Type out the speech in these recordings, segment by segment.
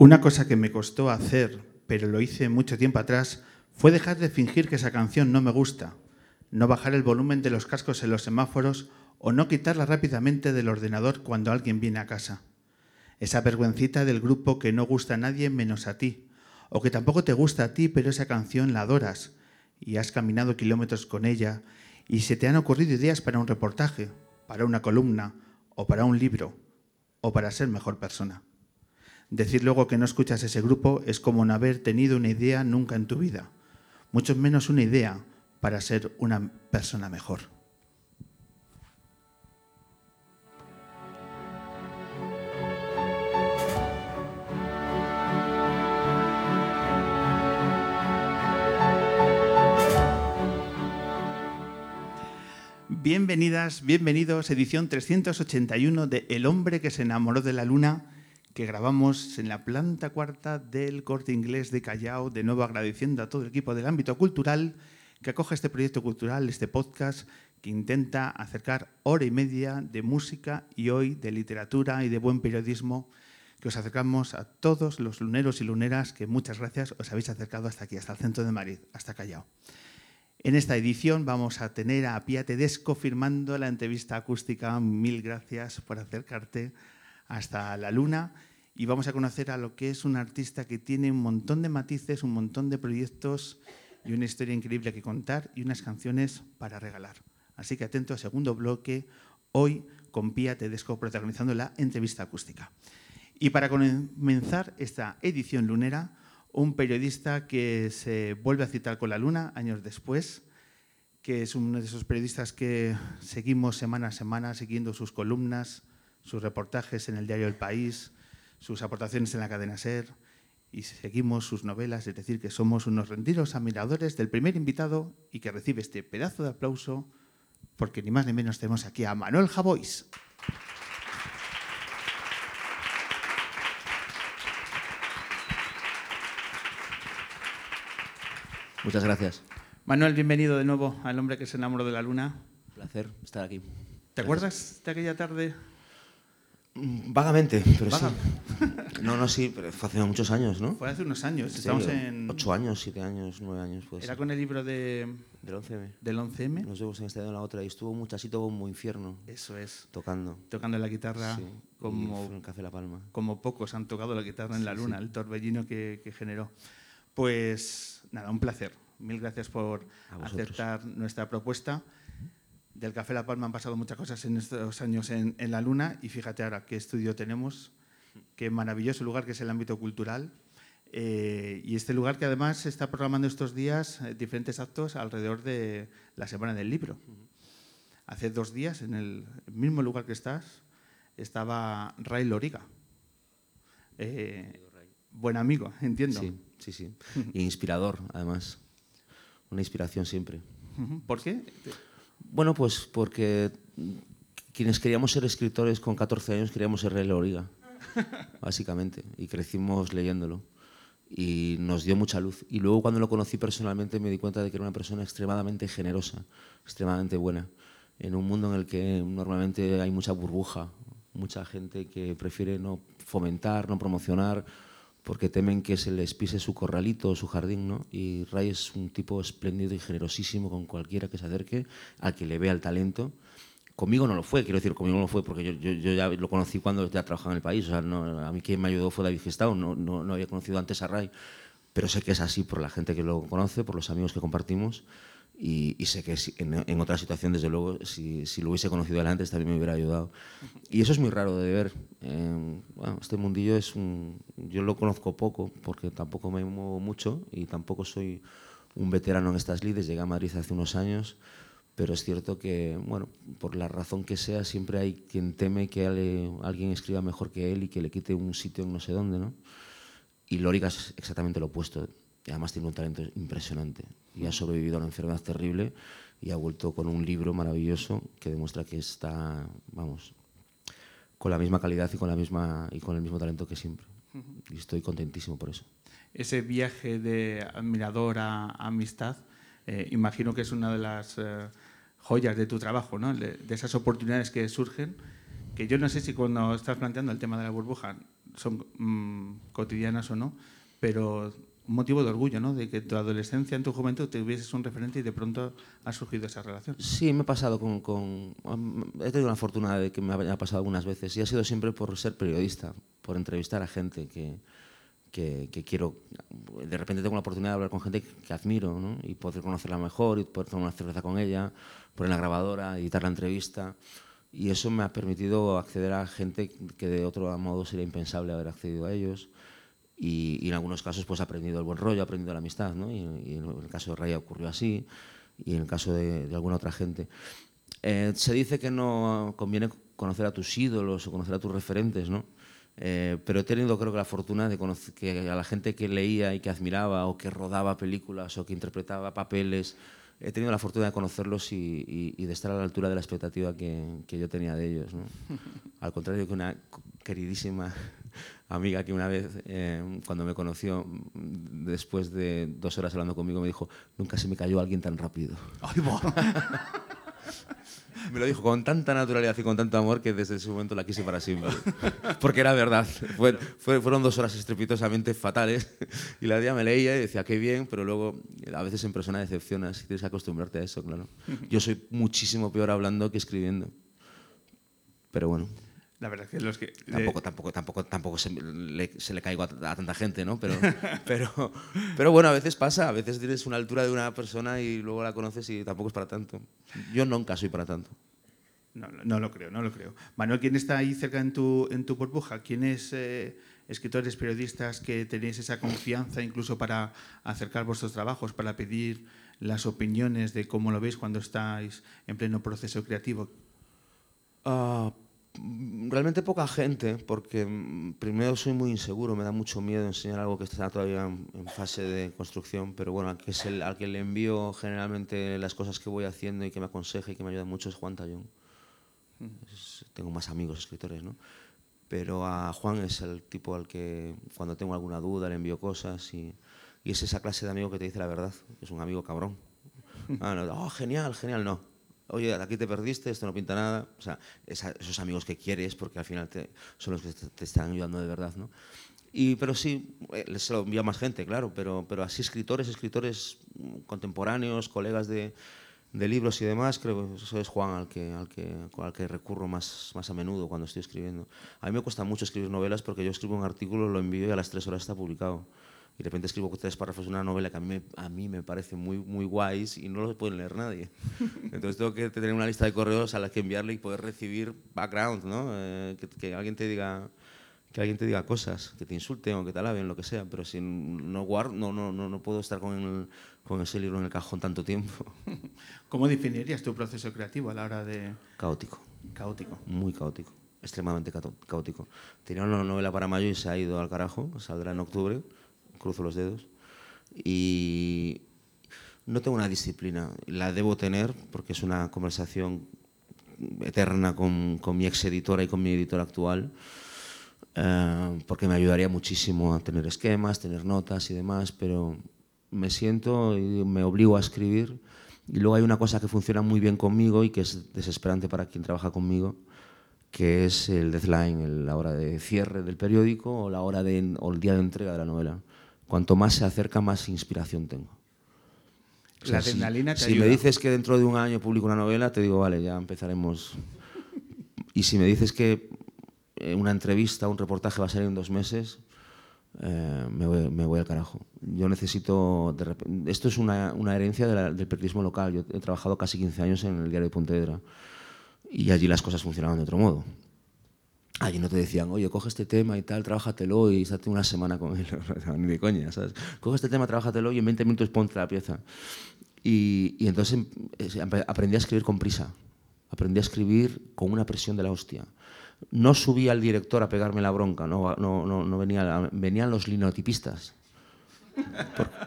Una cosa que me costó hacer, pero lo hice mucho tiempo atrás, fue dejar de fingir que esa canción no me gusta, no bajar el volumen de los cascos en los semáforos o no quitarla rápidamente del ordenador cuando alguien viene a casa. Esa vergüencita del grupo que no gusta a nadie menos a ti, o que tampoco te gusta a ti, pero esa canción la adoras y has caminado kilómetros con ella y se te han ocurrido ideas para un reportaje, para una columna o para un libro o para ser mejor persona. Decir luego que no escuchas ese grupo es como no haber tenido una idea nunca en tu vida, mucho menos una idea para ser una persona mejor. Bienvenidas, bienvenidos, edición 381 de El hombre que se enamoró de la luna que grabamos en la planta cuarta del Corte Inglés de Callao, de nuevo agradeciendo a todo el equipo del ámbito cultural que acoge este proyecto cultural, este podcast que intenta acercar hora y media de música y hoy de literatura y de buen periodismo que os acercamos a todos los luneros y luneras que muchas gracias os habéis acercado hasta aquí, hasta el centro de Madrid, hasta Callao. En esta edición vamos a tener a Pia Tedesco firmando la entrevista acústica. Mil gracias por acercarte hasta la luna y vamos a conocer a lo que es un artista que tiene un montón de matices, un montón de proyectos y una historia increíble que contar y unas canciones para regalar. Así que atento al segundo bloque, hoy con Pía Tedesco protagonizando la entrevista acústica. Y para comenzar esta edición lunera, un periodista que se vuelve a citar con la luna años después, que es uno de esos periodistas que seguimos semana a semana siguiendo sus columnas, sus reportajes en el diario El País, sus aportaciones en la cadena SER y seguimos sus novelas, es decir, que somos unos rendidos admiradores del primer invitado y que recibe este pedazo de aplauso porque ni más ni menos tenemos aquí a Manuel Javois. Muchas gracias. Manuel, bienvenido de nuevo al hombre que se enamoró de la luna. Un placer estar aquí. ¿Te acuerdas de aquella tarde Mm, vagamente, pero sí. No, no, sí, pero fue hace muchos años, ¿no? Fue hace unos años. Estamos en... Ocho años, siete años, nueve años. Pues, Era con el libro de... Del 11M. Del 11M. Nos vemos en esta en la otra. Y estuvo así, todo como infierno. Eso es. Tocando. Tocando la guitarra. Sí. Como, en Café La Palma. Como pocos han tocado la guitarra en la luna, el torbellino que, que, generó. Pues nada, un placer. Mil gracias por aceptar nuestra propuesta del Café La Palma han pasado muchas cosas en estos años en, la Luna y fíjate ahora qué estudio tenemos, qué maravilloso lugar que es el ámbito cultural. Eh, y este lugar que además está programando estos días eh, diferentes actos alrededor de la Semana del Libro. Hace dos días, en el mismo lugar que estás, estaba Ray Loriga. Eh, buen amigo, entiendo. Sí, sí, sí. inspirador, además. Una inspiración siempre. ¿Por qué? Bueno, pues porque quienes queríamos ser escritores con 14 años queríamos ser Rey Loriga, básicamente, y crecimos leyéndolo. Y nos dio mucha luz. Y luego cuando lo conocí personalmente me di cuenta de que era una persona extremadamente generosa, extremadamente buena, en un mundo en el que normalmente hay mucha burbuja, mucha gente que prefiere no fomentar, no promocionar, porque temen que se les pise su corralito o su jardín, ¿no? Y Ray es un tipo espléndido y generosísimo con cualquiera que se acerque, al que le vea el talento. Conmigo no lo fue, quiero decir, conmigo no lo fue, porque yo, yo, ya lo conocí cuando ya trabajaba en el país. O sea, no, a mí quien me ayudó fue David Gestao, no, no, no había conocido antes a Ray, pero sé que es así por la gente que lo conoce, por los amigos que compartimos. Y, sé que en, otra situación, desde luego, si, si, lo hubiese conocido antes, también me hubiera ayudado. Y eso es muy raro de ver. Eh, bueno, este mundillo es un... Yo lo conozco poco, porque tampoco me muevo mucho y tampoco soy un veterano en estas lides. Llegué a Madrid hace unos años, pero es cierto que, bueno, por la razón que sea, siempre hay quien teme que alguien escriba mejor que él y que le quite un sitio en no sé dónde, ¿no? Y Lórica es exactamente lo opuesto y además tiene un talento impresionante y ha sobrevivido a una enfermedad terrible y ha vuelto con un libro maravilloso que demuestra que está, vamos, con la misma calidad y con, la misma, y con el mismo talento que siempre. Y estoy contentísimo por eso. Ese viaje de admirador a amistad, eh, imagino que es una de las eh, joyas de tu trabajo, ¿no? de, esas oportunidades que surgen, que yo no sé si cuando estás planteando el tema de la burbuja son mm, cotidianas o no, pero un motivo de orgullo, ¿no? De que tu adolescencia, en tu juventud, te hubieses un referente y de pronto ha surgido esa relación. Sí, me ha pasado con, con, He tenido la fortuna de que me haya pasado algunas veces y ha sido siempre por ser periodista, por entrevistar a gente que, que, que quiero... De repente tengo la oportunidad de hablar con gente que, admiro ¿no? y poder conocerla mejor y poder tomar una cerveza con ella, poner la grabadora, editar la entrevista. Y eso me ha permitido acceder a gente que de otro modo sería impensable haber accedido a ellos y, en algunos casos pues he aprendido el buen rollo, he aprendido la amistad, ¿no? y, en el caso de Raya ocurrió así, y en el caso de, alguna otra gente. Eh, se dice que no conviene conocer a tus ídolos o conocer a tus referentes, ¿no? Eh, pero he tenido creo que la fortuna de conocer que a la gente que leía y que admiraba o que rodaba películas o que interpretaba papeles, he tenido la fortuna de conocerlos y, y de estar a la altura de la expectativa que, que yo tenía de ellos. ¿no? Al contrario que una queridísima amiga que una vez, eh, cuando me conoció, después de dos horas hablando conmigo, me dijo, nunca se me cayó alguien tan rápido. me lo dijo con tanta naturalidad y con tanto amor que desde ese momento la quise para siempre. Porque era verdad. fueron dos horas estrepitosamente fatales y la día me leía y decía, qué bien, pero luego a veces en persona decepcionas y tienes que acostumbrarte a eso, claro. Yo soy muchísimo peor hablando que escribiendo. Pero bueno. La verdad que los que... Tampoco, tampoco, tampoco, tampoco se le, se le caigo a, tanta gente, ¿no? Pero, pero, pero bueno, a veces pasa, a veces tienes una altura de una persona y luego la conoces y tampoco es para tanto. Yo nunca soy para tanto. No, no lo creo, no lo creo. Manuel, ¿quién está ahí cerca en tu, en tu burbuja? ¿Quiénes eh, escritores, periodistas que tenéis esa confianza incluso para acercar vuestros trabajos, para pedir las opiniones de cómo lo veis cuando estáis en pleno proceso creativo? Uh, realmente poca gente, porque mm, primero soy muy inseguro, me da mucho miedo enseñar algo que está todavía en fase de construcción, pero bueno, al que, es el, al que le envío generalmente las cosas que voy haciendo y que me aconseja y que me ayuda mucho es Juan Tallón. tengo más amigos escritores, ¿no? Pero a Juan es el tipo al que cuando tengo alguna duda le envío cosas y, y es esa clase de amigo que te dice la verdad, es un amigo cabrón. Ah, no, oh, genial, genial, no oye, aquí te perdiste, esto no pinta nada. O sea, esos amigos que quieres, porque al final te, son los que te, están ayudando de verdad, ¿no? Y, pero sí, eh, se lo envía más gente, claro, pero, pero así escritores, escritores contemporáneos, colegas de, de libros y demás, creo que eso es Juan al que, al que, al que recurro más, más a menudo cuando estoy escribiendo. A mí me cuesta mucho escribir novelas porque yo escribo un artículo, lo envío y a las tres horas está publicado y de repente escribo tres párrafos de una novela que a mí, me, a mí me parece muy, muy guays y no los puede leer nadie. Entonces tengo que tener una lista de correos a la que enviarle y poder recibir background, ¿no? Eh, que, alguien te diga que alguien te diga cosas, que te insulten o que te alaben, lo que sea, pero si no guardo, no, no, no, no puedo estar con, con ese libro en el cajón tanto tiempo. ¿Cómo definirías tu proceso creativo a la hora de...? Caótico. Caótico. Muy caótico, extremadamente caótico. Tenía una novela para mayo y se ha ido al carajo, saldrá en octubre cruzo los dedos. Y no tengo una disciplina, la debo tener porque es una conversación eterna con, con mi ex editora y con mi editor actual, eh, porque me ayudaría muchísimo a tener esquemas, tener notas y demás, pero me siento y me obligo a escribir. Y luego hay una cosa que funciona muy bien conmigo y que es desesperante para quien trabaja conmigo, que es el deadline, la hora de cierre del periódico o la hora de, o el día de entrega de la novela. Cuanto más se acerca, más inspiración tengo. la adrenalina si, me dices que dentro de un año publico una novela, te digo, vale, ya empezaremos. Y si me dices que eh, una entrevista, un reportaje va a salir en dos meses, eh, me, voy, al carajo. Yo necesito... esto es una, herencia del periodismo local. Yo he trabajado casi 15 años en el diario de Pontevedra y allí las cosas funcionaban de otro modo. Allí no te decían, oye, coge este tema y tal, trabájatelo y estate una semana con él. Ni de coña, ¿sabes? Coge este tema, trabájatelo y en 20 minutos ponte la pieza. Y, y entonces em, aprendí a escribir con prisa. Aprendí a escribir con una presión de la hostia. No subía al director a pegarme la bronca, no, no, no, no venía, venían los linotipistas.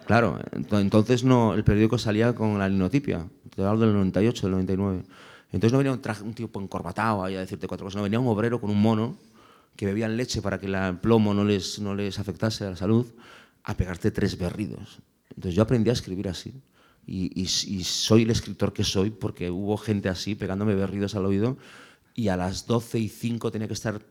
claro, entonces no, el periódico salía con la linotipia. Te hablo del 98, del 99. Entonces no venía un, traje, un tipo encorbatado ahí a decirte cuatro cosas, no, venía un obrero con un mono que bebían leche para que el plomo no les, no les afectase a la salud, a pegarte tres berridos. Entonces yo aprendí a escribir así. Y, soy el escritor que soy porque hubo gente así pegándome berridos al oído y a las 12 y 5 tenía que estar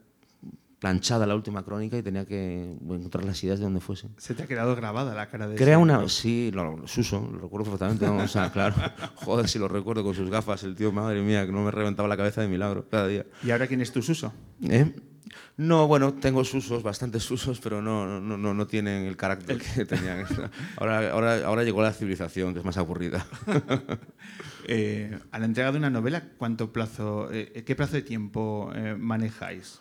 planchada la última crónica y tenía que encontrar las ideas de donde fuese. Se te ha quedado grabada la cara de Crea una... Sí, lo, lo, Suso, lo recuerdo perfectamente. o sea, claro. Joder, si lo recuerdo con sus gafas, el tío, madre mía, que no me reventaba la cabeza de milagro cada día. ¿Y ahora quién es tu Suso? ¿Eh? No, bueno, tengo susos, bastantes susos, pero no, no, no, no tienen el carácter que tenían. Ahora, ahora, ahora llegó la civilización, que es más aburrida. eh, a la entrega de una novela, ¿cuánto plazo, eh, ¿qué plazo de tiempo eh, manejáis?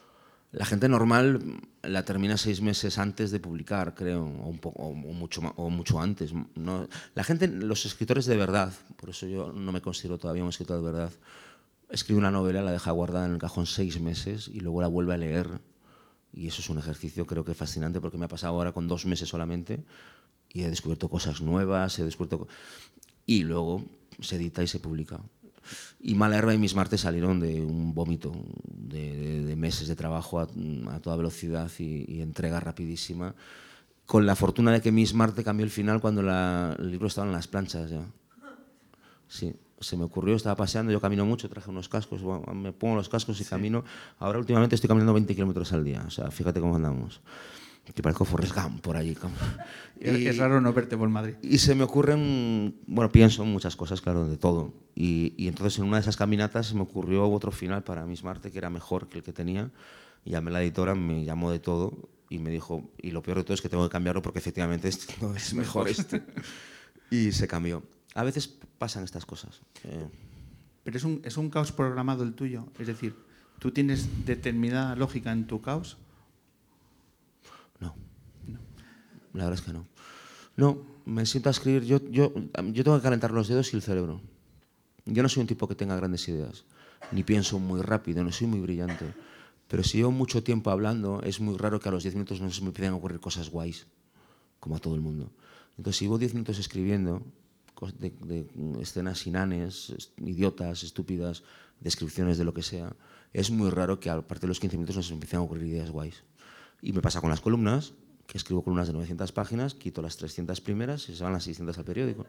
La gente normal la termina seis meses antes de publicar, creo, o, un poco, o mucho, antes. No, la gente, los escritores de verdad, por eso yo no me considero todavía un escritor de verdad, escribe una novela, la deja guardada en el cajón seis meses y luego la vuelve a leer. Y eso es un ejercicio creo que fascinante porque me ha pasado ahora con dos meses solamente y he descubierto cosas nuevas, he descubierto... Y luego se edita y se publica. Y Malerva y Mis Martes salieron de un vómito de, de, de meses de trabajo a, a toda velocidad y, y, entrega rapidísima, con la fortuna de que Miss Marte cambió el final cuando la, el libro estaba en las planchas ya. Sí, se me ocurrió, estaba paseando, yo camino mucho, traje unos cascos, me pongo los cascos y sí. camino. Ahora últimamente estoy caminando 20 kilómetros al día, o sea, fíjate cómo andamos que parezco Forrest Gump por allí. Y, es raro no verte por Madrid. Y se me ocurren, bueno, pienso en muchas cosas, claro, de todo. Y, y, entonces en una de esas caminatas se me ocurrió otro final para Miss Marte que era mejor que el que tenía. Y llamé a la editora, me llamó de todo y me dijo, y lo peor de todo es que tengo que cambiarlo porque efectivamente este no es mejor este. y se cambió. A veces pasan estas cosas. Eh. Pero es un, es un caos programado el tuyo, es decir, ¿tú tienes determinada lógica en tu caos? No. no. La verdad es que no. No, me siento a escribir. Yo, yo, yo tengo que calentar los dedos y el cerebro. Yo no soy un tipo que tenga grandes ideas, ni pienso muy rápido, no soy muy brillante. Pero si llevo mucho tiempo hablando, es muy raro que a los 10 minutos no se me empiecen a ocurrir cosas guays, como a todo el mundo. Entonces, si llevo 10 minutos escribiendo de, de escenas inanes, idiotas, estúpidas, descripciones de lo que sea, es muy raro que a partir de los 15 minutos no me empiecen a ocurrir ideas guays. Y me pasa con las columnas, que escribo columnas de 900 páginas, quito las 300 primeras y se van las 600 al periódico.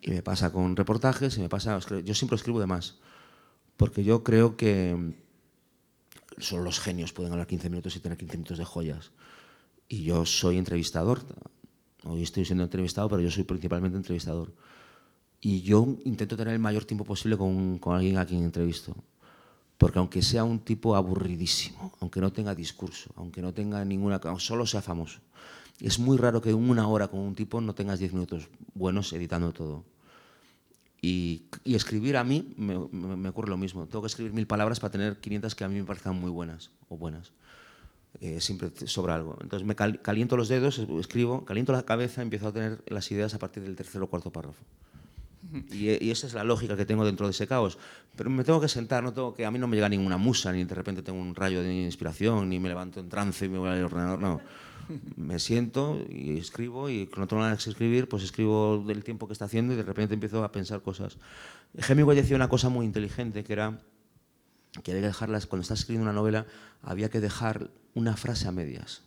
Y me pasa con reportajes, y me pasa, yo siempre escribo de más, porque yo creo que solo los genios pueden hablar 15 minutos y tener 15 minutos de joyas. Y yo soy entrevistador, hoy estoy siendo entrevistado, pero yo soy principalmente entrevistador. Y yo intento tener el mayor tiempo posible con, con alguien a quien entrevisto. Porque aunque sea un tipo aburridísimo, aunque no tenga discurso, aunque no tenga ninguna... solo sea famoso, es muy raro que en una hora con un tipo no tengas 10 minutos buenos editando todo. Y, escribir a mí me, ocurre lo mismo. Tengo que escribir mil palabras para tener 500 que a mí me parezcan muy buenas o buenas. Eh, siempre sobra algo. Entonces me cal, caliento los dedos, escribo, caliento la cabeza, empiezo a tener las ideas a partir del tercer o cuarto párrafo. Y, esa es la lógica que tengo dentro de ese caos. Pero me tengo que sentar, no tengo que, a mí no me llega ninguna musa, ni de repente tengo un rayo de inspiración, ni me levanto en trance y me voy al ordenador, no. Me siento y escribo y cuando tengo ganas de escribir, pues escribo del tiempo que está haciendo y de repente empiezo a pensar cosas. Hemingway decía una cosa muy inteligente que era que había que dejarlas, cuando estás escribiendo una novela, había que dejar una frase a medias.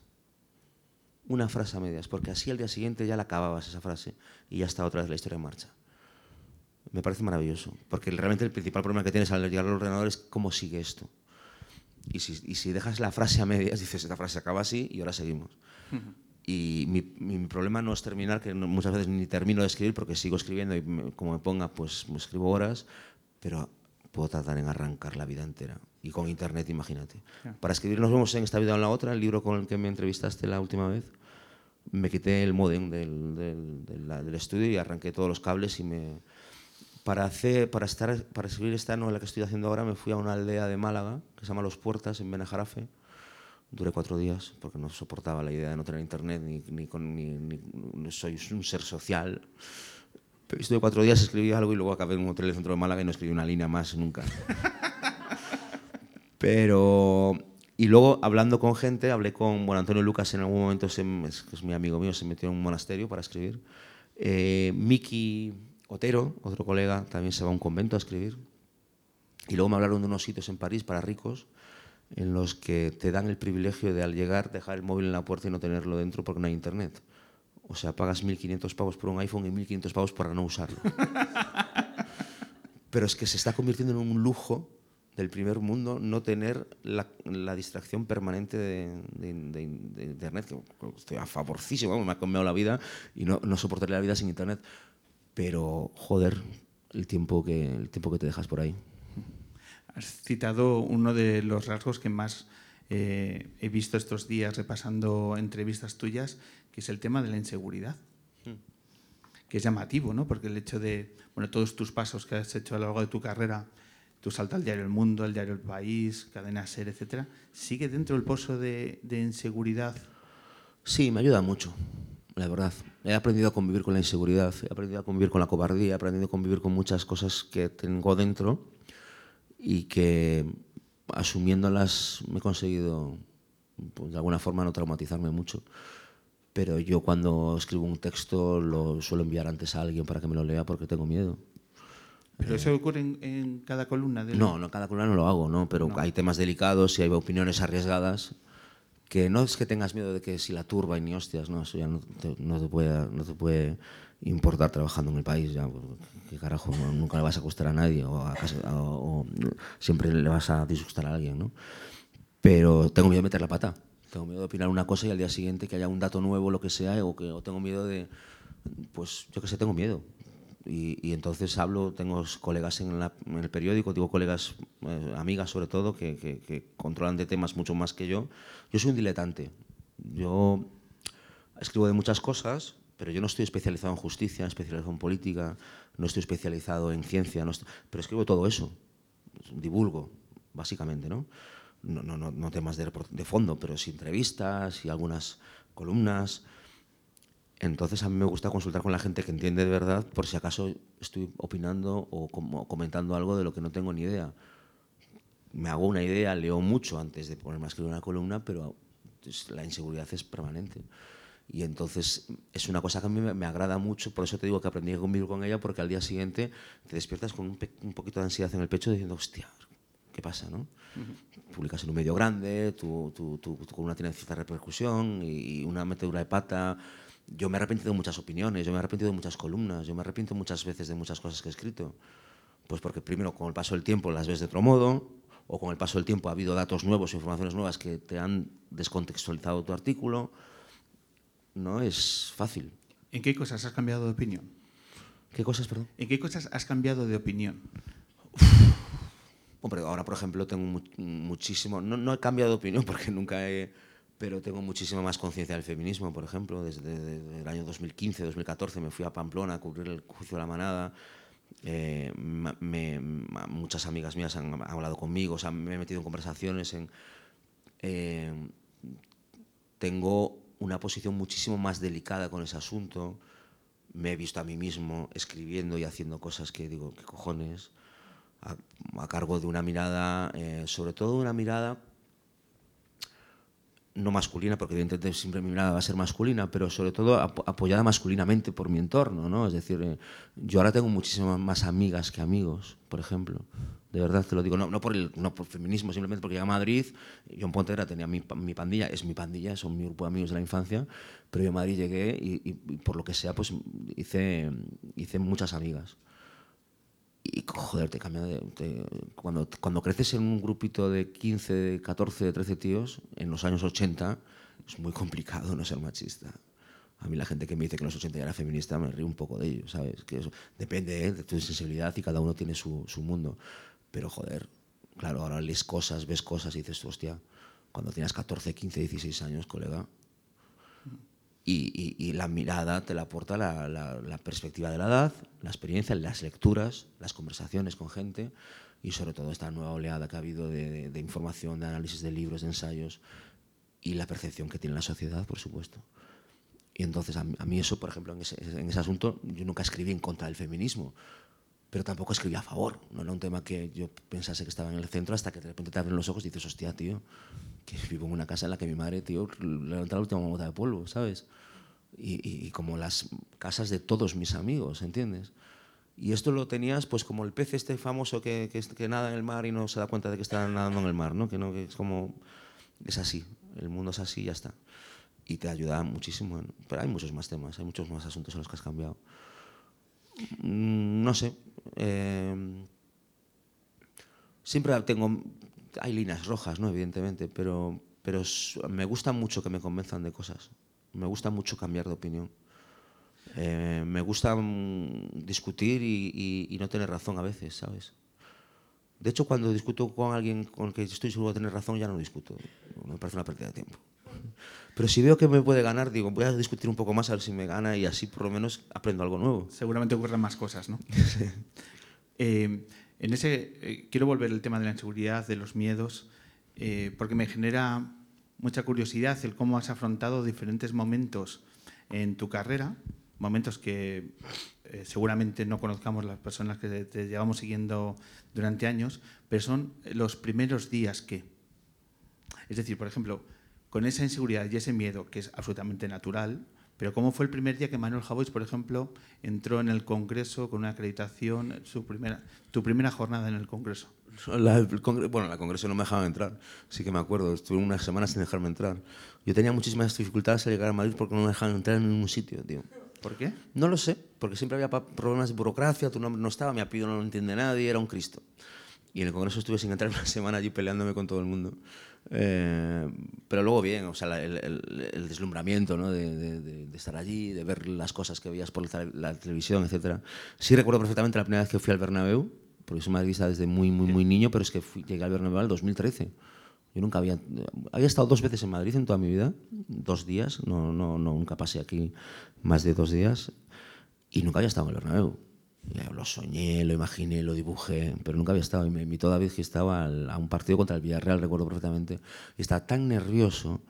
Una frase a medias, porque así al día siguiente ya la acababas esa frase y ya está otra vez la historia en marcha me parece maravilloso, porque realmente el principal problema que tienes al llegar al ordenador es cómo sigue esto. Y si, y si dejas la frase a medias, dices, esta frase acaba así y ahora seguimos. Uh -huh. Y mi, mi, mi, problema no es terminar, que no, muchas veces ni termino de escribir porque sigo escribiendo y me, como me ponga, pues me escribo horas, pero puedo tardar en arrancar la vida entera. Y con internet, imagínate. Yeah. Para escribir nos vemos en esta vida o en la otra, el libro con el que me entrevistaste la última vez, me quité el modem del, del, del, del estudio y arranqué todos los cables y me, para, hacer, para, estar, para escribir esta novela que estoy haciendo ahora me fui a una aldea de Málaga que se llama Los Puertas, en Benajarafe. Duré cuatro días porque no soportaba la idea de no tener internet ni, ni, con, ni, ni soy un ser social. Pero estuve cuatro días, escribí algo y luego acabé en un hotel del centro de Málaga y no escribí una línea más nunca. Pero... Y luego, hablando con gente, hablé con bueno, Antonio Lucas en algún momento, se, es, es mi amigo mío, se metió en un monasterio para escribir. Eh, Miki Otero, otro colega, también se va a un convento a escribir. Y luego me hablaron de unos sitios en París para ricos en los que te dan el privilegio de al llegar dejar el móvil en la puerta y no tenerlo dentro porque no hay internet. O sea, pagas 1.500 pavos por un iPhone y 1.500 pavos para no usarlo. Pero es que se está convirtiendo en un lujo del primer mundo no tener la, la distracción permanente de, de, de, de, Internet, que estoy a favorcísimo, me ha cambiado la vida y no, no soportaría la vida sin Internet. Pero, joder, el tiempo, que, el tiempo que te dejas por ahí. Has citado uno de los rasgos que más eh, he visto estos días repasando entrevistas tuyas, que es el tema de la inseguridad. Hmm. Que es llamativo, ¿no? Porque el hecho de, bueno, todos tus pasos que has hecho a lo largo de tu carrera, tu salto al diario El Mundo, al diario El País, Cadena Ser, etcétera, ¿sigue dentro del pozo de, de inseguridad? Sí, me ayuda mucho, la verdad. He aprendido a convivir con la inseguridad, he aprendido a convivir con la cobardía, he aprendido a convivir con muchas cosas que tengo dentro y que asumiéndolas me he conseguido pues, de alguna forma no traumatizarme mucho. Pero yo cuando escribo un texto lo suelo enviar antes a alguien para que me lo lea porque tengo miedo. ¿Pero eso ocurre en, en cada columna? De no, no, cada columna no lo hago, ¿no? pero no. hay temas delicados y hay opiniones arriesgadas no es que tengas miedo de que si la turba y ni hostias, no, eso ya no te, no te, puede, no te puede importar trabajando en el país, ya, pues, que carajo, nunca le vas a gustar a nadie o, siempre le vas a disgustar a alguien, ¿no? Pero tengo miedo de meter la pata, tengo miedo de opinar una cosa y al día siguiente que haya un dato nuevo, lo que sea, o que o tengo miedo de, pues yo que sé, tengo miedo. Y, y entonces hablo, tengo colegas en, la, en, el periódico, digo colegas, eh, amigas sobre todo, que, que, que controlan de temas mucho más que yo. Yo soy un diletante. Yo escribo de muchas cosas, pero yo no estoy especializado en justicia, especializado en política, no estoy especializado en ciencia, no estoy, pero escribo todo eso, divulgo, básicamente, ¿no? No, no, no, no temas de, de, fondo, pero sí entrevistas y algunas columnas. Entonces a mí me gusta consultar con la gente que entiende de verdad por si acaso estoy opinando o, como, comentando algo de lo que no tengo ni idea. Me hago una idea, leo mucho antes de ponerme a escribir una columna, pero la inseguridad es permanente. Y entonces es una cosa que a mí me, agrada mucho, por eso te digo que aprendí a convivir con ella, porque al día siguiente te despiertas con un, un poquito de ansiedad en el pecho diciendo, hostia, ¿qué pasa? No? Uh -huh. Publicas en un medio grande, tu, columna tiene cierta repercusión y, y una metedura de pata yo me he arrepentido de muchas opiniones, yo me he arrepentido de muchas columnas, yo me arrepiento muchas veces de muchas cosas que he escrito. Pues porque primero con el paso del tiempo las ves de otro modo, o con el paso del tiempo ha habido datos nuevos, informaciones nuevas que te han descontextualizado tu artículo. No es fácil. ¿En qué cosas has cambiado de opinión? ¿Qué cosas, perdón? ¿En qué cosas has cambiado de opinión? Uf. Hombre, ahora, por ejemplo, tengo mu muchísimo... No, no he cambiado de opinión porque nunca he pero tengo muchísima más conciencia del feminismo, por ejemplo, desde, el año 2015, 2014 me fui a Pamplona a cubrir el juicio de la manada, eh, me, muchas amigas mías han, hablado conmigo, o sea, me he metido en conversaciones, en, eh, tengo una posición muchísimo más delicada con ese asunto, me he visto a mí mismo escribiendo y haciendo cosas que digo, ¿qué cojones? A, a cargo de una mirada, eh, sobre todo una mirada no masculina, porque evidentemente siempre mi mirada va a ser masculina, pero sobre todo ap apoyada masculinamente por mi entorno, ¿no? Es decir, eh, yo ahora tengo muchísimas más amigas que amigos, por ejemplo. De verdad te lo digo, no, no, por, el, no por feminismo, simplemente porque llegué a Madrid, yo en Pontevedra tenía mi, mi, pandilla, es mi pandilla, son mi grupo de amigos de la infancia, pero yo a Madrid llegué y, y, y por lo que sea, pues hice, hice muchas amigas y joder, te cambia de, te, cuando, cuando creces en un grupito de 15, de 14, de 13 tíos, en los años 80, es muy complicado no ser machista. A mí la gente que me dice que en los 80 ya era feminista me río un poco de ello, ¿sabes? Que eso depende ¿eh? de tu sensibilidad y cada uno tiene su, su mundo. Pero joder, claro, ahora lees cosas, ves cosas y dices, hostia, cuando tienes 14, 15, 16 años, colega, y, y, y, la mirada te la aporta la, la, la, perspectiva de la edad, la experiencia, las lecturas, las conversaciones con gente y sobre todo esta nueva oleada que ha habido de, de, de información, de análisis de libros, de ensayos y la percepción que tiene la sociedad, por supuesto. Y entonces a mí, a mí eso, por ejemplo, en ese, en ese asunto, yo nunca escribí en contra del feminismo, pero tampoco escribí a favor. No era un tema que yo pensase que estaba en el centro hasta que de repente te abren los ojos y dices, hostia, tío, que vivo en una casa en la que mi madre, tío, levanta la última gota de polvo, ¿sabes? Y, y, y, como las casas de todos mis amigos, ¿entiendes? Y esto lo tenías pues como el pez este famoso que, que, que, nada en el mar y no se da cuenta de que está nadando en el mar, ¿no? Que, no, que es como... Es así, el mundo es así y ya está. Y te ayuda muchísimo. Pero hay muchos más temas, hay muchos más asuntos en los que has cambiado. Mm, no sé. Eh, Siempre tengo, hay líneas rojas, ¿no? Evidentemente, pero, pero me gusta mucho que me convenzan de cosas. Me gusta mucho cambiar de opinión. Eh, me gusta mm, discutir y, no tener razón a veces, ¿sabes? De hecho, cuando discuto con alguien con el que estoy seguro de tener razón, ya no discuto. Me parece una pérdida de tiempo. Pero si veo que me puede ganar, digo, voy a discutir un poco más a ver si me gana y así por lo menos aprendo algo nuevo. Seguramente ocurren más cosas, ¿no? Eh, en ese, eh, quiero volver al tema de la inseguridad, de los miedos, porque me genera mucha curiosidad el cómo has afrontado diferentes momentos en tu carrera momentos que eh, seguramente no conozcamos las personas que te, llevamos siguiendo durante años, pero son los primeros días que. Es decir, por ejemplo, con esa inseguridad y ese miedo, que es absolutamente natural, pero ¿cómo fue el primer día que Manuel Javois, por ejemplo, entró en el Congreso con una acreditación, su primera, tu primera jornada en el Congreso? La, bueno, la Congreso no me dejaban entrar, sí que me acuerdo, estuve unas semanas sin dejarme entrar. Yo tenía muchísimas dificultades al llegar a Madrid porque no me dejaban entrar en ningún sitio, tío. ¿Por qué? No lo sé, porque siempre había problemas de burocracia, tu nombre no estaba, mi apellido no lo entiende nadie, era un Cristo. Y en el Congreso estuve sin entrar una semana allí peleándome con todo el mundo. Eh, pero luego bien, o sea, el, deslumbramiento ¿no? de, estar allí, de ver las cosas que veías por la, televisión, etc. Sí recuerdo perfectamente la primera vez que fui al Bernabéu, porque soy madridista desde muy, muy, muy niño, pero es que llegué al Bernabéu en el 2013. Yo nunca había... Había estado dos veces en Madrid en toda mi vida, dos días, no, no, no nunca pasé aquí más de dos días, y nunca había estado en el Bernabéu. Lo soñé, lo imaginé, lo dibujé, pero nunca había estado. Y me invitó David que estaba a un partido contra el Villarreal, recuerdo perfectamente. Y estaba tan nervioso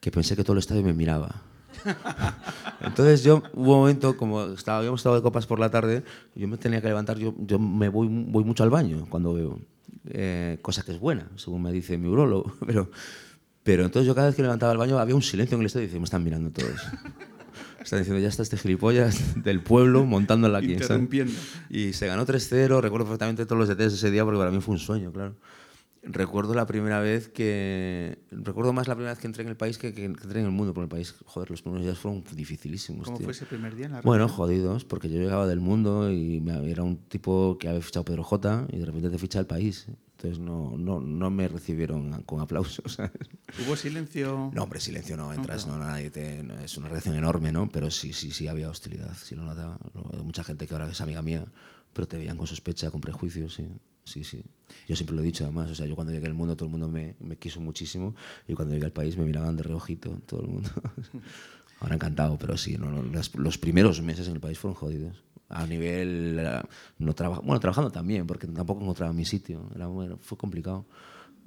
que pensé que todo el estadio me miraba. Entonces yo hubo un momento, como estaba, habíamos estado de copas por la tarde, yo me tenía que levantar, yo, yo me voy, voy mucho al baño cuando veo, eh, cosa que es buena, según me dice mi urologo, pero, pero entonces yo cada vez que levantaba el baño había un silencio en el estadio y decía, me están mirando todos. Están diciendo, ya está este gilipollas del pueblo montándola aquí. Interrumpiendo. Y se ganó 3-0, recuerdo perfectamente todos los detalles de ese día porque para mí fue un sueño, claro. Recuerdo la primera vez que... Recuerdo más la primera vez que entré en el país que, que, entré en el mundo por el país. Joder, los primeros días fueron dificilísimos. ¿Cómo fue ese primer día en la Bueno, jodidos, porque yo llegaba del mundo y era un tipo que había fichado Pedro J y de repente te ficha el país. Entonces no, no, no me recibieron con aplausos. ¿Hubo silencio? No, hombre, silencio no, entras, no, nadie te, es una reacción enorme, ¿no? Pero sí, sí, sí había hostilidad, sí lo notaba. Mucha gente que ahora es amiga mía, pero te veían con sospecha, con prejuicios, sí. Sí, sí. Yo siempre lo he dicho además, o sea, yo cuando llegué al mundo todo el mundo me, me quiso muchísimo y cuando llegué al país me miraban de reojito todo el mundo. Ahora encantado, pero sí, no, los, primeros meses en el país fueron jodidos. A nivel, eh, no trabajo, bueno, trabajando también, porque tampoco encontraba mi sitio, era, fue complicado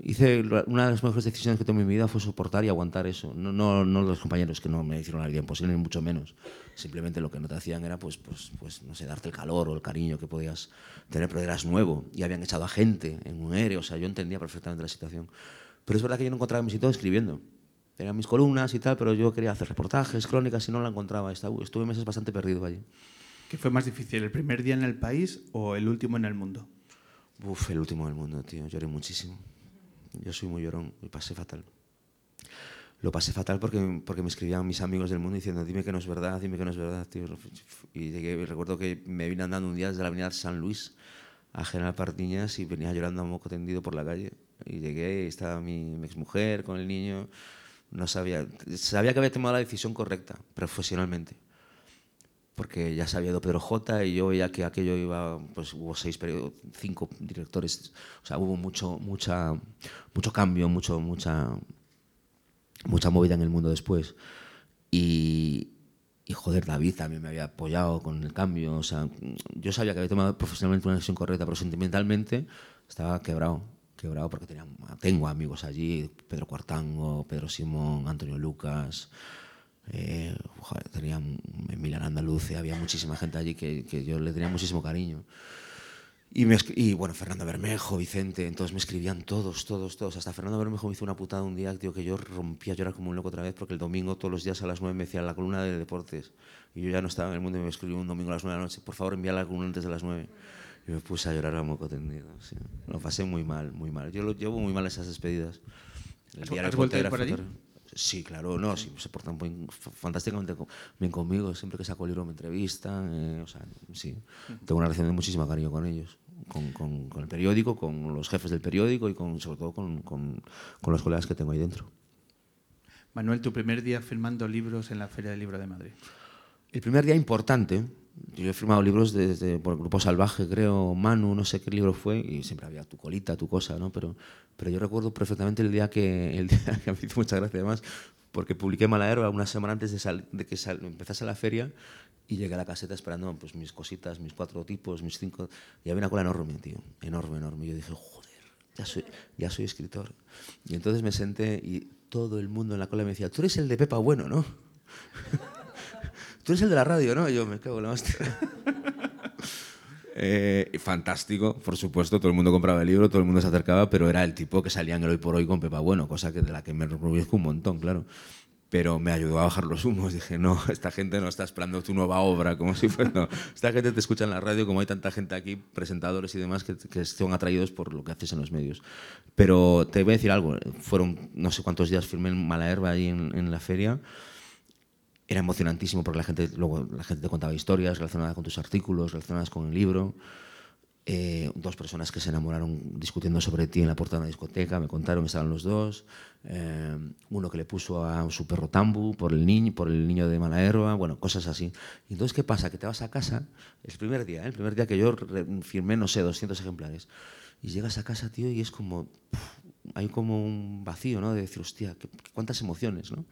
hice una de las mejores decisiones que tomé en mi vida fue soportar y aguantar eso. No, no, no los compañeros que no me hicieron la vida imposible, ni mucho menos. Simplemente lo que no te hacían era, pues, pues, pues, no sé, darte el calor o el cariño que podías tener, pero eras nuevo y habían echado a gente en un aéreo. O sea, yo entendía perfectamente la situación. Pero es verdad que yo no encontraba mi sitio escribiendo. Tenía mis columnas y tal, pero yo quería hacer reportajes, crónicas y no la encontraba. Estuve meses bastante perdido allí. ¿Qué fue más difícil, el primer día en el país o el último en el mundo? Uf, el último en el mundo, tío. Lloré muchísimo. Yo soy muy llorón y pasé fatal. Lo pasé fatal porque, porque me escribían mis amigos del mundo diciendo, dime que no es verdad, dime que no es verdad, tío. Y, llegué, recuerdo que me vine andando un día desde la avenida San Luis a General Partiñas y venía llorando a moco tendido por la calle. Y llegué y estaba mi, mi exmujer con el niño. No sabía, sabía que había tomado la decisión correcta, profesionalmente porque ya se había ido Pedro J y yo veía que aquello iba, pues hubo seis, cinco directores, o sea, hubo mucho, mucha, mucho cambio, mucho, mucha, mucha movida en el mundo después. Y, y joder, David también me había apoyado con el cambio, o sea, yo sabía que había tomado profesionalmente una decisión correcta, pero sentimentalmente estaba quebrado, quebrado porque tenía, tengo amigos allí, Pedro Cuartango, Pedro Simón, Antonio Lucas, eh, tenía en Milán Andaluz había muchísima gente allí que, que, yo le tenía muchísimo cariño. Y, me, y bueno, Fernando Bermejo, Vicente, entonces me escribían todos, todos, todos. Hasta Fernando Bermejo me hizo una putada un día, tío, que yo rompía a llorar como un loco otra vez porque el domingo todos los días a las 9 me decía la columna de deportes. Y yo ya no estaba en el mundo y me escribió un domingo a las 9 de la noche, por favor envía la columna antes de las 9. Y me puse a llorar a moco tendido. Lo pasé muy mal, muy mal. Yo lo llevo muy mal esas despedidas. El ¿Has vuelto por allí? Sí, claro, no, sí, se portan fantásticamente bien conmigo, siempre que saco el libro me entrevistan, eh, o sea, sí, tengo una relación de muchísimo cariño con ellos, con, el periódico, con los jefes del periódico y con, sobre todo con, con, los colegas que tengo ahí dentro. Manuel, tu primer día firmando libros en la Feria del Libro de Madrid. El primer día importante, yo he firmado libros desde por el Grupo Salvaje, creo, Manu, no sé qué libro fue, y siempre había tu colita, tu cosa, ¿no? Pero, pero yo recuerdo perfectamente el día que, el día que me hizo mucha gracia además, porque publiqué Mala una semana antes de, de que empezase la feria y llegué a la caseta esperando pues, mis cositas, mis cuatro tipos, mis cinco. Y había una cola enorme, tío. Enorme, enorme. Y yo dije, joder, ya soy, ya soy escritor. Y entonces me senté y todo el mundo en la cola me decía, tú eres el de Pepa Bueno, ¿no? tú eres el de la radio, ¿no? Y yo me cago en la hostia. Eh, fantástico, por supuesto, todo el mundo compraba el libro, todo el mundo se acercaba, pero era el tipo que salía en el hoy por hoy con Pepa Bueno, cosa que de la que me enorgullezco un montón, claro. Pero me ayudó a bajar los humos. Dije, no, esta gente no está esperando tu nueva obra, como si fuera. No. Esta gente te escucha en la radio, como hay tanta gente aquí, presentadores y demás, que, que son atraídos por lo que haces en los medios. Pero te voy a decir algo: fueron no sé cuántos días firmé en Malaherba ahí en, en la feria era emocionantísimo porque la gente, luego la gente te contaba historias relacionadas con tus artículos, relacionadas con el libro. Eh, dos personas que se enamoraron discutiendo sobre ti en la puerta de una discoteca, me contaron estaban los dos. Eh, uno que le puso a su perro Tambu por el niño, por el niño de Malaherba, bueno, cosas así. Y entonces, ¿qué pasa? Que te vas a casa, el primer día, ¿eh? el primer día que yo firmé, no sé, 200 ejemplares. Y llegas a casa, tío, y es como, hay como un vacío, ¿no? De decir, hostia, cuántas emociones, ¿no?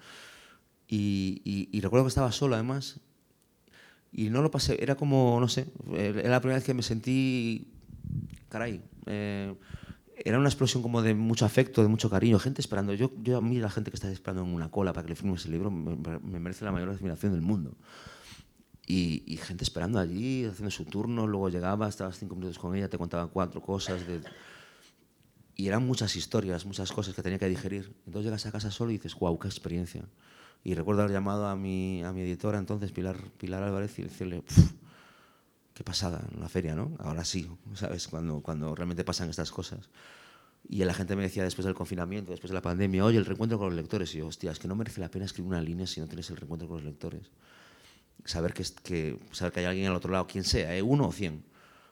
Y, recuerdo que estaba solo además y no lo pasé, era como, no sé, era la primera vez que me sentí, caray, eh, era una explosión como de mucho afecto, de mucho cariño, gente esperando. Yo, yo a mí la gente que está esperando en una cola para que le firme ese libro me, merece la mayor admiración del mundo. Y, gente esperando allí, haciendo su turno, luego llegaba, estabas cinco minutos con ella, te contaba cuatro cosas. De, y eran muchas historias, muchas cosas que tenía que digerir. Entonces llegas a casa solo y dices, wow, qué experiencia. Y recuerdo haber llamado a mi, a mi editora entonces, Pilar, Pilar Álvarez, y decirle, qué pasada en la feria, ¿no? Ahora sí, ¿sabes? Cuando, cuando realmente pasan estas cosas. Y la gente me decía después del confinamiento, después de la pandemia, oye, el reencuentro con los lectores. Y yo, hostia, es que no merece la pena escribir una línea si no tienes el reencuentro con los lectores. Saber que, que, saber que hay alguien al otro lado, quien sea, ¿eh? uno o cien,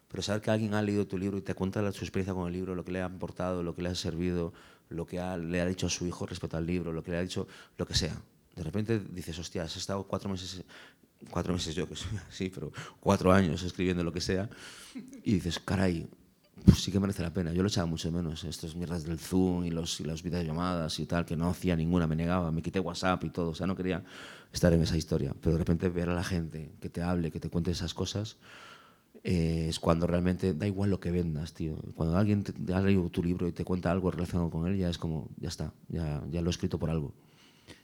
pero saber que alguien ha leído tu libro y te cuenta su experiencia con el libro, lo que le ha aportado, lo que le ha servido, lo que le ha dicho a su hijo respecto al libro, lo que le ha dicho, lo que sea de repente dices, hostia, has estado cuatro meses, cuatro meses yo que soy pero cuatro años escribiendo lo que sea, y dices, caray, pues sí que merece la pena. Yo lo echaba mucho menos, estas mierdas del Zoom y, los, y las videollamadas y tal, que no hacía ninguna, me negaba, me quité WhatsApp y todo, o sea, no quería estar en esa historia. Pero de repente ver a la gente que te hable, que te cuente esas cosas, eh, es cuando realmente da igual lo que vendas, tío. Cuando alguien te, ha leído tu libro y te cuenta algo relacionado con él, ya es como, ya está, ya, ya lo he escrito por algo.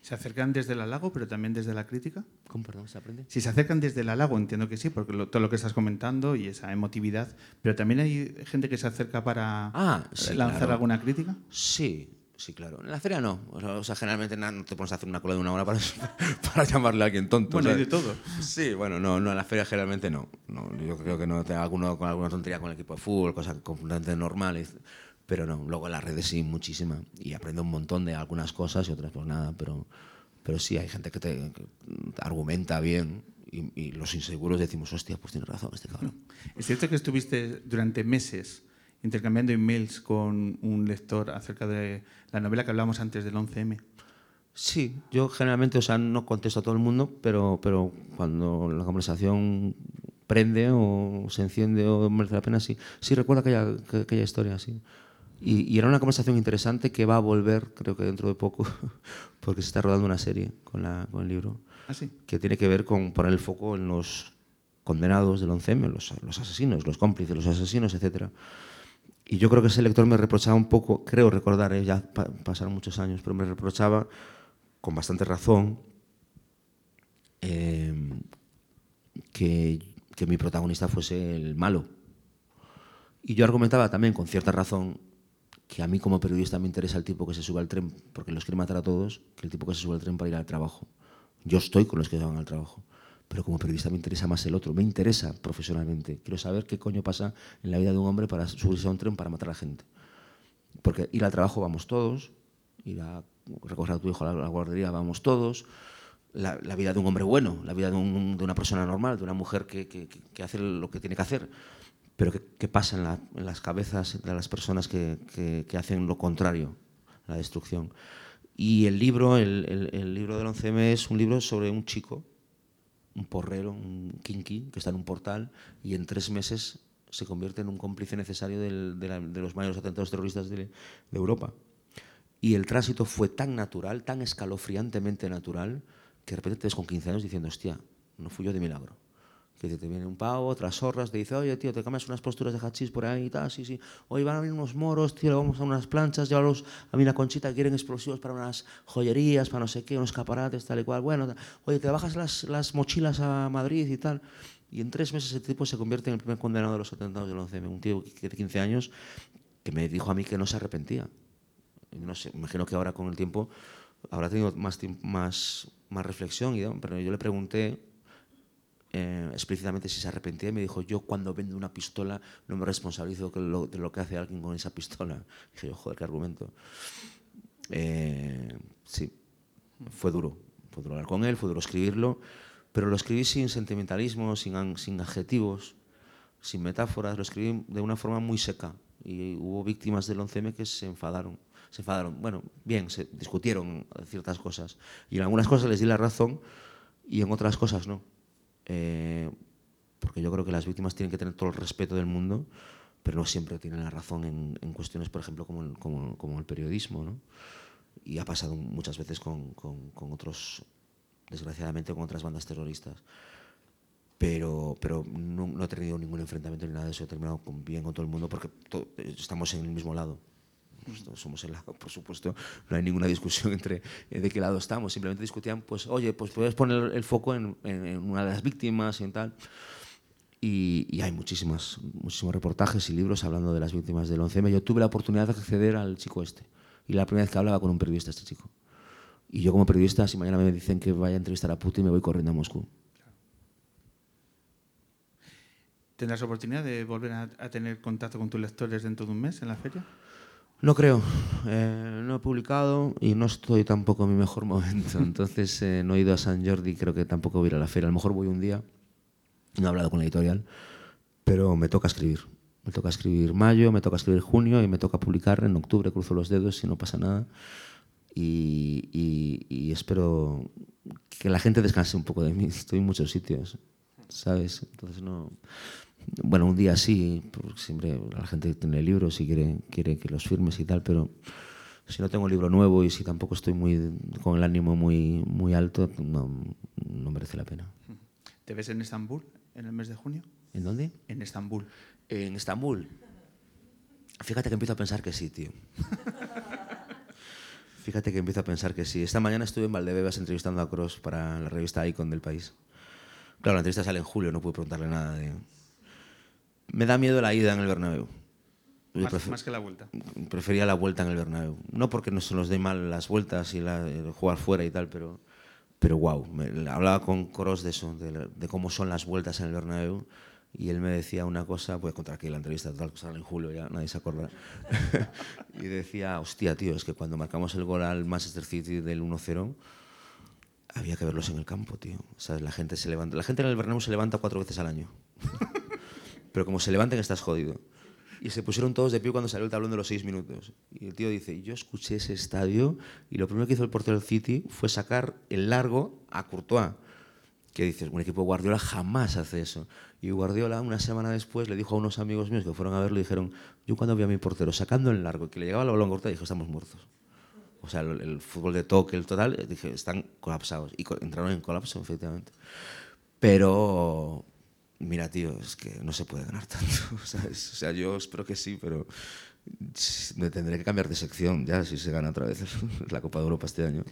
¿Se acercan desde el halago, pero también desde la crítica? ¿Cómo, perdón, se aprende? Si se acercan desde el halago, entiendo que sí, porque todo lo que estás comentando y esa emotividad, pero también hay gente que se acerca para ah, lanzar alguna crítica. Sí, sí, claro. En la feria no. O sea, generalmente no te pones a hacer una cola de una hora para, para llamarle a alguien tonto. Bueno, hay de todo. Sí, bueno, no, no, en la feria generalmente no. no yo creo que no tenga alguno con alguna tontería con el equipo de fútbol, cosas completamente normales. Pero no, luego en las redes sí, muchísima. Y aprendo un montón de algunas cosas y otras pues nada, pero, pero sí, hay gente que te, argumenta bien y, los inseguros decimos, hostia, pues tiene razón este cabrón. Es cierto que estuviste durante meses intercambiando emails con un lector acerca de la novela que hablábamos antes del 11M. Sí, yo generalmente, o sea, no contesto a todo el mundo, pero, pero cuando la conversación prende o se enciende o merece la pena, sí. Sí, recuerdo aquella, aquella historia, sí. Y, era una conversación interesante que va a volver, creo que dentro de poco, porque se está rodando una serie con, la, con el libro, ¿Ah, sí? que tiene que ver con poner el foco en los condenados del 11M, los, los asesinos, los cómplices, los asesinos, etc. Y yo creo que ese lector me reprochaba un poco, creo recordar, ¿eh? ya pasaron muchos años, pero me reprochaba con bastante razón eh, que, que mi protagonista fuese el malo. Y yo argumentaba también con cierta razón que a mí como periodista me interesa el tipo que se sube al tren porque los quiere matar a todos, que el tipo que se sube al tren para ir al trabajo. Yo estoy con los que van al trabajo, pero como periodista me interesa más el otro, me interesa profesionalmente. Quiero saber qué coño pasa en la vida de un hombre para subirse a un tren para matar a la gente. Porque ir al trabajo vamos todos, ir a recoger a tu hijo a la, guardería vamos todos, la, vida de un hombre bueno, la vida de, una persona normal, de una mujer que, que hace lo que tiene que hacer pero ¿qué, pasa en, la, en, las cabezas de las personas que, que, que, hacen lo contrario, la destrucción? Y el libro, el, el, el libro del 11M es un libro sobre un chico, un porrero, un kinky, que está en un portal y en tres meses se convierte en un cómplice necesario del, de, la, de, los mayores atentados terroristas de, de Europa. Y el tránsito fue tan natural, tan escalofriantemente natural, que de repente te ves con 15 años diciendo, hostia, no fui yo de milagro. Que te viene un pavo, otras horras, te dice, oye, tío, te cambias unas posturas de hachís por ahí y tal, sí, sí. Hoy van a venir unos moros, tío, vamos a unas planchas, llévalos a mí una conchita quieren explosivos para unas joyerías, para no sé qué, unos caparates, tal y cual. Bueno, oye, te bajas las, las mochilas a Madrid y tal. Y en tres meses ese tipo se convierte en el primer condenado de los atentados del 11M. Un tío de 15 años que me dijo a mí que no se arrepentía. No sé, imagino que ahora con el tiempo habrá tenido más, más, más reflexión, pero yo le pregunté eh, explícitamente si se arrepentía y me dijo, yo cuando vendo una pistola no me responsabilizo de lo, que hace alguien con esa pistola. Y dije yo, joder, qué argumento. Eh, sí, fue duro. Fue duro hablar con él, fue duro escribirlo, pero lo escribí sin sentimentalismo, sin, sin adjetivos, sin metáforas, lo escribí de una forma muy seca. Y hubo víctimas del 11M que se enfadaron. Se enfadaron, bueno, bien, se discutieron ciertas cosas. Y en algunas cosas les di la razón y en otras cosas no eh, porque yo creo que las víctimas tienen que tener todo el respeto del mundo, pero no siempre tienen la razón en, en cuestiones, por ejemplo, como el, como, como el periodismo. ¿no? Y ha pasado muchas veces con, con, con, otros, desgraciadamente, con otras bandas terroristas. Pero, pero no, no, he tenido ningún enfrentamiento ni nada de eso. He terminado con, bien con todo el mundo porque estamos en el mismo lado. Somos el lado, por supuesto, no hay ninguna discusión entre eh, de qué lado estamos. Simplemente discutían, pues, oye, pues puedes poner el foco en, una de las víctimas y en tal. Y, y, hay muchísimas, muchísimos reportajes y libros hablando de las víctimas del 11M. Yo tuve la oportunidad de acceder al chico este. Y la primera vez que hablaba con un periodista, este chico. Y yo como periodista, si mañana me dicen que vaya a entrevistar a Putin, me voy corriendo a Moscú. ¿Tendrás oportunidad de volver a, a tener contacto con tus lectores dentro de un mes en la feria? No creo, eh, no he publicado y no estoy tampoco en mi mejor momento. Entonces eh, no he ido a San Jordi, creo que tampoco voy a ir a la feria. A lo mejor voy un día, no he hablado con la editorial, pero me toca escribir. Me toca escribir mayo, me toca escribir junio y me toca publicar en octubre, cruzo los dedos si no pasa nada. Y, y, y espero que la gente descanse un poco de mí. Estoy en muchos sitios, ¿sabes? Entonces no bueno, un día sí, siempre la gente tiene libros y quiere, quiere que los firmes y tal, pero si no tengo libro nuevo y si tampoco estoy muy con el ánimo muy, muy alto, no, no merece la pena. ¿Te ves en Estambul en el mes de junio? ¿En dónde? En Estambul. En Estambul. Fíjate que empiezo a pensar que sí, tío. Fíjate que empiezo a pensar que sí. Esta mañana estuve en Valdebebas entrevistando a Cross para la revista Icon del país. Claro, la entrevista sale en julio, no pude preguntarle nada de, me da miedo la ida en el Bernabéu. Más, más, que la vuelta. Prefería la vuelta en el Bernabéu. No porque no se nos dé mal las vueltas y la, jugar fuera y tal, pero, pero wow. Me, hablaba con Coros de eso, de, de, cómo son las vueltas en el Bernabéu. Y él me decía una cosa, pues contra aquí la entrevista total que sale en julio, ya nadie se acuerda. y decía, hostia, tío, es que cuando marcamos el gol al Manchester City del 1-0, había que verlos en el campo, tío. O sea, la gente se levanta. La gente en el Bernabéu se levanta cuatro veces al año pero como se levanten estás jodido. Y se pusieron todos de pie cuando salió el tablón de los seis minutos. Y el tío dice, yo escuché ese estadio y lo primero que hizo el portero del City fue sacar el largo a Courtois. Que dices, un equipo Guardiola jamás hace eso. Y Guardiola, una semana después, le dijo a unos amigos míos que fueron a verlo dijeron, yo cuando vi a mi portero sacando el largo, que le llegaba el balón Courtois, dije, estamos muertos. O sea, el, el, fútbol de toque, el total, dije, están colapsados. Y entraron en colapso, efectivamente. Pero, mira, tío, es que no se puede ganar tanto. ¿sabes? O sea, yo espero que sí, pero me tendré que cambiar de sección ya si se gana otra vez la Copa de Europa este año.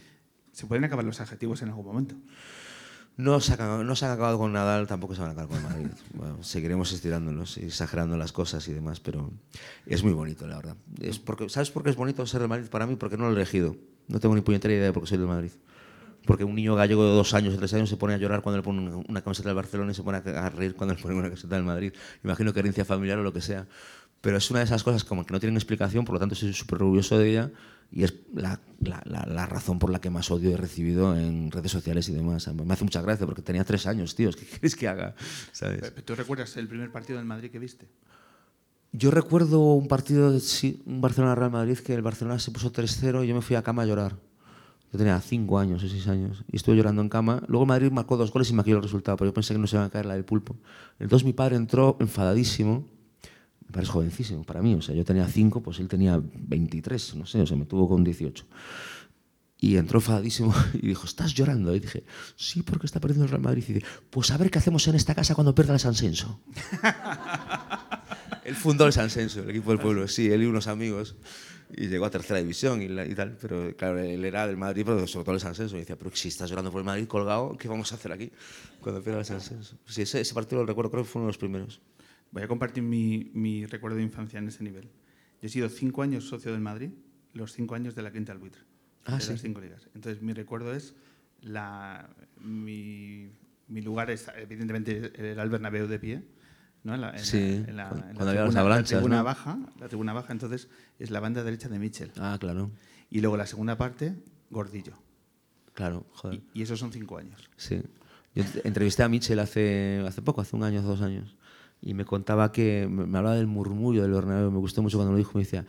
¿Se pueden acabar los adjetivos en algún momento? No se, ha, no se han acabado con Nadal, tampoco se van a acabar con Madrid. Bueno, seguiremos estirándonos y exagerando las cosas y demás, pero es muy bonito, la verdad. Es porque, ¿Sabes por qué es bonito ser de Madrid para mí? Porque no lo he elegido. No tengo ni puñetera idea de por qué soy de Madrid porque un niño gallego de dos años o tres años se pone a llorar cuando le ponen una camiseta del Barcelona y se pone a reír cuando le ponen una camiseta del Madrid. Imagino que herencia familiar o lo que sea. Pero es una de esas cosas como que no tienen explicación, por lo tanto soy súper orgulloso de ella y es la, la, la, la, razón por la que más odio he recibido en redes sociales y demás. Me hace mucha gracia porque tenía tres años, tío. ¿Qué quieres que haga? ¿Sabes? ¿Tú recuerdas el primer partido del Madrid que viste? Yo recuerdo un partido, sí, un Barcelona-Real Madrid, que el Barcelona se puso 3-0 y yo me fui a cama a llorar. Yo tenía 5 años o 6 años y estuve llorando en cama. Luego Madrid marcó dos goles y me el resultado, pero yo pensé que no se iba a caer la del pulpo. Entonces mi padre entró enfadadísimo. Me parece jovencísimo para mí, o sea, yo tenía 5, pues él tenía 23, no sé, o sea, me tuvo con 18. Y entró enfadadísimo y dijo, ¿estás llorando? Y dije, sí, porque está perdiendo el Real Madrid. Y dice, pues a ver qué hacemos en esta casa cuando pierda el Sansenso. él fundó el Sansenso, el equipo del pueblo, sí, él y unos amigos. Y llegó a tercera división y, tal. Pero claro, él era del Madrid, pero sobre todo el Sansenso. Y decía, pero si estás llorando por el Madrid colgado, ¿qué vamos a hacer aquí cuando pierda el Sansenso? Sí, ese, ese partido lo recuerdo, creo que fue uno de los primeros. Voy a compartir mi, mi recuerdo de infancia en ese nivel. Yo he sido cinco años socio del Madrid, los cinco años de la quinta al buitre. Ah, de sí. las cinco ligas. Entonces, mi recuerdo es la, mi, mi lugar es, evidentemente, el Albert Bernabéu de pie, ¿no? En la, en Sí, la, en la- cuando- la había tribuna- La tribuna ¿no? baja, la tribuna baja, entonces, es la banda derecha de Mitchell. Ah, claro, Y luego la segunda parte, Gordillo. claro, joder. Y, y esos son cinco años. Sí. Yo ent- entrevisté a Mitchell hace, hace poco, hace un año, dos años, y me contaba que, me hablaba del murmullo del Bernabéu, me gustó mucho cuando lo dijo, me decía,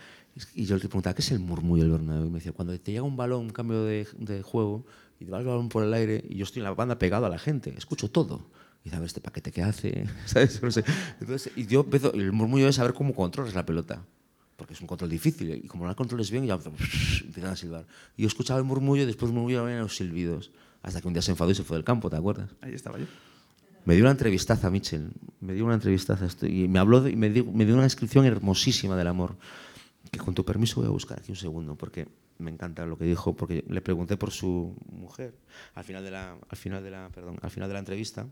y yo le preguntaba, ¿qué es el murmullo del Bernabéu? Y me decía, cuando te llega un balón, un cambio de, de juego, y te va el balón por el aire, y yo estoy en la banda pegado a la gente, escucho todo. Y a ver, ¿este paquete qué hace? ¿Sabes? No sé. Entonces, y yo empiezo, el murmullo es saber cómo controlas la pelota. Porque es un control difícil, y como no la controles bien, ya empiezan a silbar. Y yo escuchaba el murmullo, y después el murmullo los silbidos. Hasta que un día se enfadó y se fue del campo, ¿te acuerdas? Ahí estaba yo. Me dio una entrevistaza, Mitchell. Me dio una entrevistaza. Y me habló de- y me dio, me dio una descripción hermosísima del amor. Que con tu permiso voy a buscar aquí un segundo, porque me encanta lo que dijo. Porque le pregunté por su mujer al final de la, al final de la, perdón, al final de la entrevista.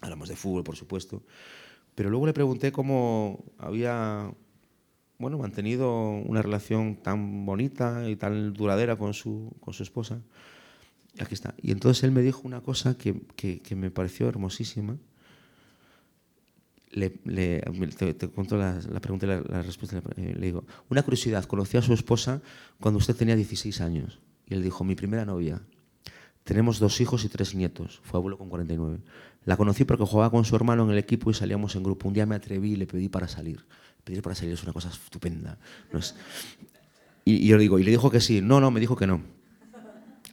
Hablamos de fútbol, por supuesto. Pero luego le pregunté cómo había bueno, mantenido una relación tan bonita y tan duradera con su, con su esposa. Aquí está. Y entonces él me dijo una cosa que, que- que me pareció hermosísima. Le, le- te, te cuento la, la pregunta y la, la respuesta. Eh, Le digo, una curiosidad, conocí a su esposa cuando usted tenía 16 años. Y él dijo, mi primera novia. Tenemos dos hijos y tres nietos. Fue abuelo con 49. La conocí porque jugaba con su hermano en el equipo y salíamos en grupo. Un día me atreví y le pedí para salir. Pedir para salir es una cosa estupenda. y yo le digo, y le dijo que sí. No, no, me dijo que no.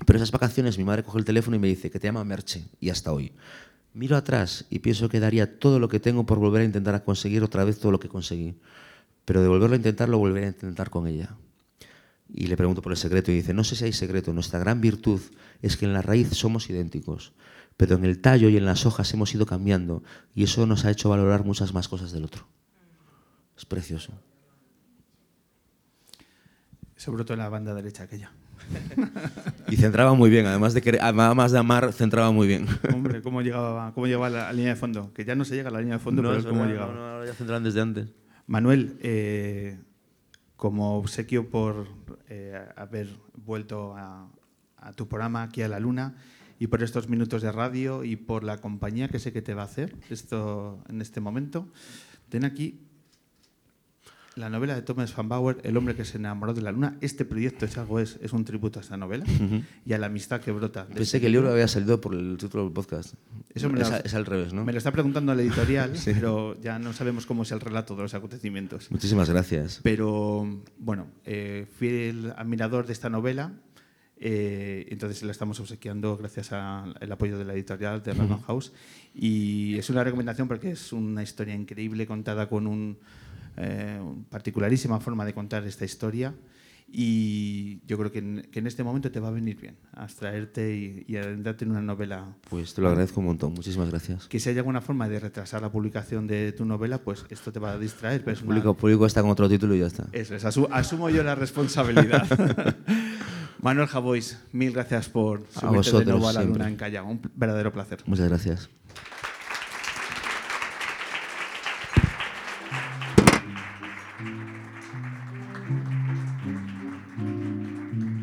Pero esas vacaciones mi madre coge el teléfono y me dice que te llama Merche y hasta hoy. Miro atrás y pienso que daría todo lo que tengo por volver a intentar a conseguir otra vez todo lo que conseguí. Pero de volverlo a intentar, lo volveré a intentar con ella. Y le pregunto por el secreto y dice, no sé si hay secreto, nuestra gran virtud es que en la raíz somos idénticos, pero en el tallo y en las hojas hemos ido cambiando y eso nos ha hecho valorar muchas más cosas del otro. Es precioso. Sobre todo en la banda derecha aquella. Y centraba muy bien, además de, querer- además de amar, centraba muy bien. Hombre, cómo llegaba, cómo llegaba a la, a la línea de fondo. Que ya no se llega a la línea de fondo, pero es es cómo verdad, llegaba. no, no, ahora ya centran desde antes. Manuel, eh, como obsequio por eh, haber vuelto a, a tu programa aquí a la Luna y por estos minutos de radio y por la compañía que sé que te va a hacer esto en este momento, ten aquí la novela de Thomas Van Bauer, El hombre que se enamoró de la luna. Este proyecto es algo es, es un tributo a esta novela y a la amistad que brota. Pensé este que el libro había salido por el título del podcast. Eso me es, lo- a- es al revés, ¿no? Me lo está preguntando la editorial, pero ya no sabemos cómo es el relato de los acontecimientos. Muchísimas gracias. Pero bueno, eh, fui el admirador de esta novela, eh, entonces la estamos obsequiando gracias al apoyo de la editorial de Random House. Y es una recomendación porque es una historia increíble contada con un, eh, particularísima forma de contar esta historia. Y yo creo que en, que en este momento te va a venir bien abstraerte y, y adentrarte en una novela Pues te lo agradezco un montón. Muchísimas gracias. que si hay alguna forma de retrasar la publicación de tu novela, pues esto te va a distraer. Pero El una- público, público está con otro título y ya está. Eso es, asu- asumo yo la responsabilidad. Manuel Javois, mil gracias por subirte de vosotros, nuevo a la siempre. luna en Callao. Un verdadero placer. Muchas gracias.